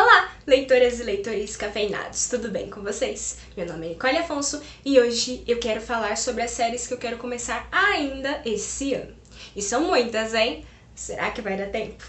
Olá, leitoras e leitores cafeinados, tudo bem com vocês? Meu nome é Nicole Afonso e hoje eu quero falar sobre as séries que eu quero começar ainda esse ano. E são muitas, hein? Será que vai dar tempo?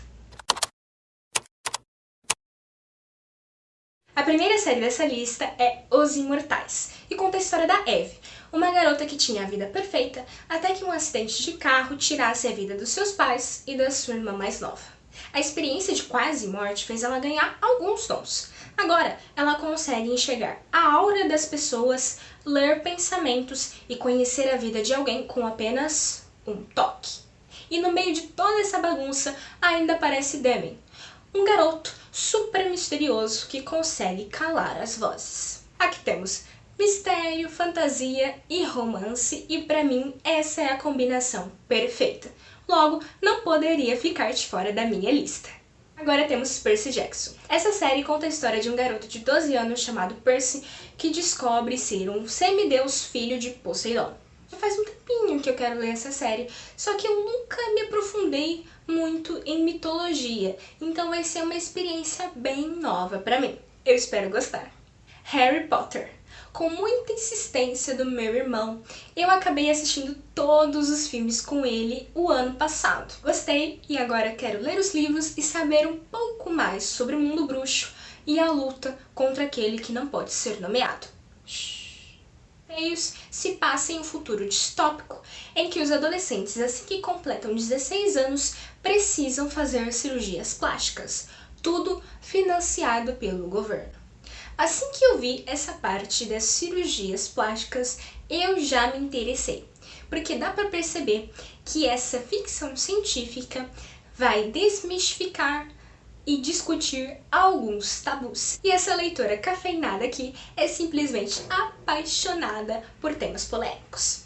A primeira série dessa lista é Os Imortais e conta a história da Eve, uma garota que tinha a vida perfeita até que um acidente de carro tirasse a vida dos seus pais e da sua irmã mais nova. A experiência de quase morte fez ela ganhar alguns dons. Agora, ela consegue enxergar a aura das pessoas, ler pensamentos e conhecer a vida de alguém com apenas um toque. E no meio de toda essa bagunça, ainda aparece Demi, um garoto super misterioso que consegue calar as vozes. Aqui temos mistério, fantasia e romance, e para mim essa é a combinação perfeita logo não poderia ficar de fora da minha lista. Agora temos Percy Jackson. Essa série conta a história de um garoto de 12 anos chamado Percy que descobre ser um semideus filho de Poseidon. Já faz um tempinho que eu quero ler essa série, só que eu nunca me aprofundei muito em mitologia, então vai ser uma experiência bem nova para mim. Eu espero gostar. Harry Potter com muita insistência do meu irmão, eu acabei assistindo todos os filmes com ele o ano passado. Gostei e agora quero ler os livros e saber um pouco mais sobre o mundo bruxo e a luta contra aquele que não pode ser nomeado. Meios se passa em um futuro distópico em que os adolescentes, assim que completam 16 anos, precisam fazer cirurgias plásticas, tudo financiado pelo governo. Assim que eu vi essa parte das cirurgias plásticas, eu já me interessei, porque dá para perceber que essa ficção científica vai desmistificar e discutir alguns tabus. E essa leitora cafeinada aqui é simplesmente apaixonada por temas polêmicos.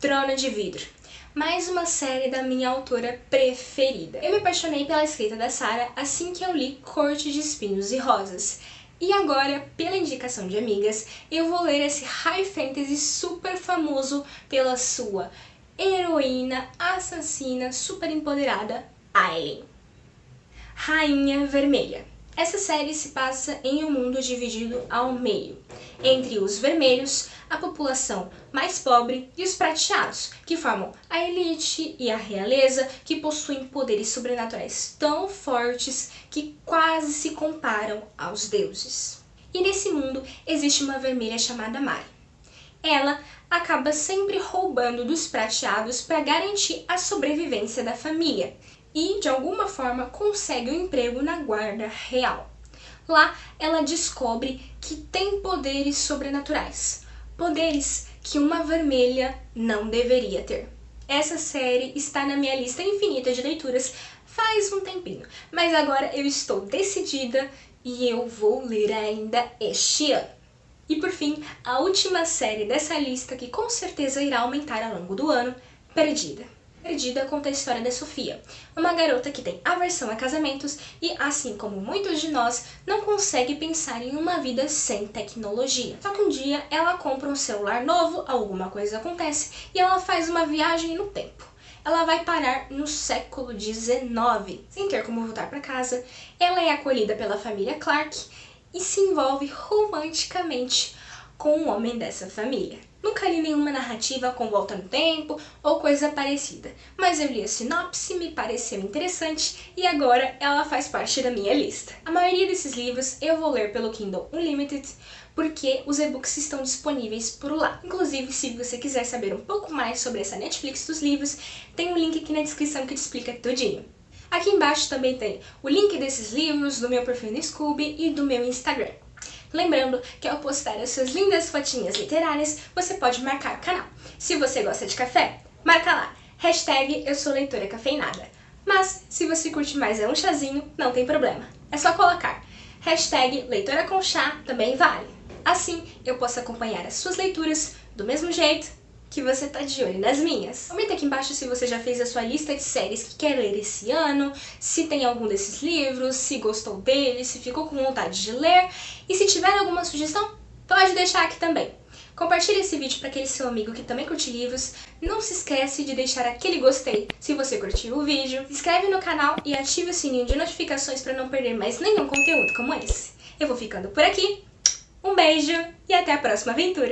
Trono de Vidro. Mais uma série da minha autora preferida. Eu me apaixonei pela escrita da Sarah assim que eu li Corte de Espinhos e Rosas. E agora, pela indicação de amigas, eu vou ler esse high fantasy super famoso pela sua heroína, assassina, super empoderada, Aileen. Rainha Vermelha. Essa série se passa em um mundo dividido ao meio, entre os vermelhos, a população mais pobre, e os prateados, que formam a elite e a realeza, que possuem poderes sobrenaturais tão fortes que quase se comparam aos deuses. E nesse mundo existe uma vermelha chamada Mari. Ela acaba sempre roubando dos prateados para garantir a sobrevivência da família e, de alguma forma, consegue um emprego na guarda real. Lá, ela descobre que tem poderes sobrenaturais, poderes que uma vermelha não deveria ter. Essa série está na minha lista infinita de leituras faz um tempinho, mas agora eu estou decidida e eu vou ler ainda este ano. E por fim, a última série dessa lista que com certeza irá aumentar ao longo do ano, Perdida. Perdida conta a história da Sofia, uma garota que tem aversão a casamentos e, assim como muitos de nós, não consegue pensar em uma vida sem tecnologia. Só que um dia ela compra um celular novo, alguma coisa acontece e ela faz uma viagem no tempo. Ela vai parar no século XIX. Sem ter como voltar para casa, ela é acolhida pela família Clark e se envolve romanticamente com um homem dessa família. Nunca li nenhuma narrativa com volta no tempo ou coisa parecida, mas eu li a sinopse, me pareceu interessante e agora ela faz parte da minha lista. A maioria desses livros eu vou ler pelo Kindle Unlimited porque os e-books estão disponíveis por lá. Inclusive, se você quiser saber um pouco mais sobre essa Netflix dos livros, tem um link aqui na descrição que te explica tudinho. Aqui embaixo também tem o link desses livros, do meu perfil no Scooby e do meu Instagram. Lembrando que ao postar as suas lindas fotinhas literárias, você pode marcar o canal. Se você gosta de café, marca lá, hashtag eu sou leitora cafeinada. Mas, se você curte mais é um chazinho, não tem problema. É só colocar hashtag leitora com chá, também vale. Assim, eu posso acompanhar as suas leituras do mesmo jeito que você tá de olho nas minhas. Comenta aqui embaixo se você já fez a sua lista de séries que quer ler esse ano, se tem algum desses livros, se gostou dele, se ficou com vontade de ler e se tiver alguma sugestão, pode deixar aqui também. Compartilhe esse vídeo para aquele seu amigo que também curte livros. Não se esquece de deixar aquele gostei se você curtiu o vídeo. Se inscreve no canal e ative o sininho de notificações para não perder mais nenhum conteúdo como esse. Eu vou ficando por aqui. Um beijo e até a próxima aventura!